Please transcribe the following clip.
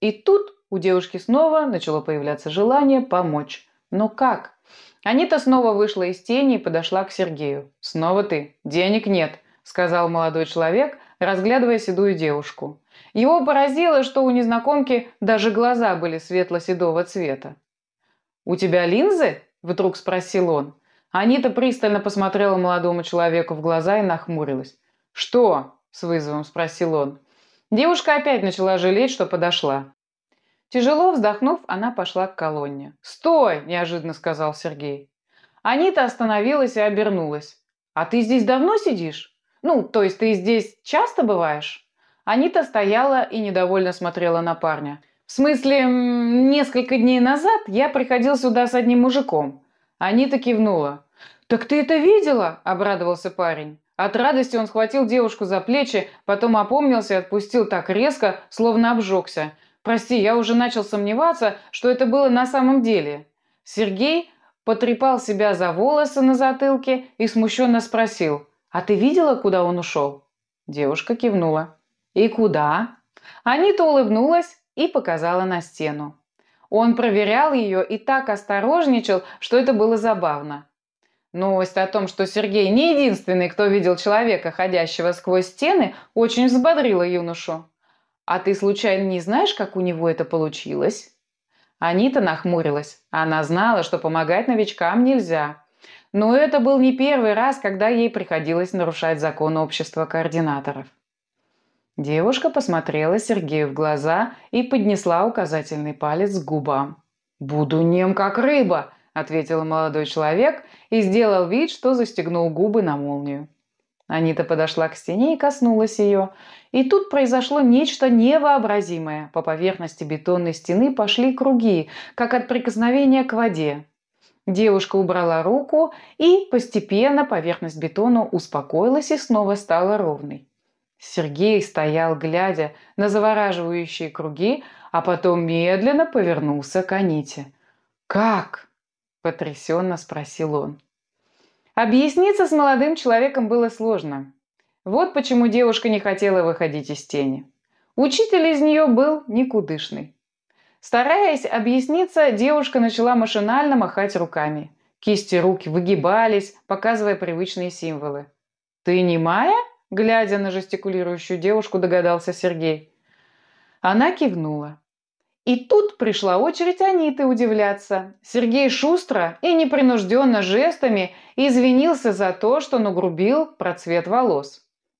И тут у девушки снова начало появляться желание помочь. Но как? Анита снова вышла из тени и подошла к Сергею. «Снова ты. Денег нет», — сказал молодой человек, разглядывая седую девушку. Его поразило, что у незнакомки даже глаза были светло-седого цвета. «У тебя линзы?» – вдруг спросил он. Анита пристально посмотрела молодому человеку в глаза и нахмурилась. «Что?» – с вызовом спросил он. Девушка опять начала жалеть, что подошла. Тяжело вздохнув, она пошла к колонне. «Стой!» – неожиданно сказал Сергей. Анита остановилась и обернулась. «А ты здесь давно сидишь? Ну, то есть ты здесь часто бываешь?» Анита стояла и недовольно смотрела на парня. «В смысле, несколько дней назад я приходил сюда с одним мужиком». Анита кивнула. «Так ты это видела?» – обрадовался парень. От радости он схватил девушку за плечи, потом опомнился и отпустил так резко, словно обжегся. «Прости, я уже начал сомневаться, что это было на самом деле». Сергей потрепал себя за волосы на затылке и смущенно спросил, «А ты видела, куда он ушел?» Девушка кивнула. «И куда?» Анита улыбнулась и показала на стену. Он проверял ее и так осторожничал, что это было забавно. Новость о том, что Сергей не единственный, кто видел человека, ходящего сквозь стены, очень взбодрила юношу. «А ты случайно не знаешь, как у него это получилось?» Анита нахмурилась. Она знала, что помогать новичкам нельзя. Но это был не первый раз, когда ей приходилось нарушать закон общества координаторов. Девушка посмотрела Сергею в глаза и поднесла указательный палец к губам. «Буду нем, как рыба», – ответил молодой человек и сделал вид, что застегнул губы на молнию. Анита подошла к стене и коснулась ее. И тут произошло нечто невообразимое. По поверхности бетонной стены пошли круги, как от прикосновения к воде. Девушка убрала руку, и постепенно поверхность бетона успокоилась и снова стала ровной. Сергей стоял, глядя на завораживающие круги, а потом медленно повернулся к Аните. «Как?» – потрясенно спросил он. Объясниться с молодым человеком было сложно. Вот почему девушка не хотела выходить из тени. Учитель из нее был никудышный. Стараясь объясниться, девушка начала машинально махать руками. Кисти рук выгибались, показывая привычные символы. «Ты не Майя?» Глядя на жестикулирующую девушку, догадался Сергей. Она кивнула. И тут пришла очередь Аниты удивляться. Сергей шустро и непринужденно жестами извинился за то, что нагрубил про цвет волос.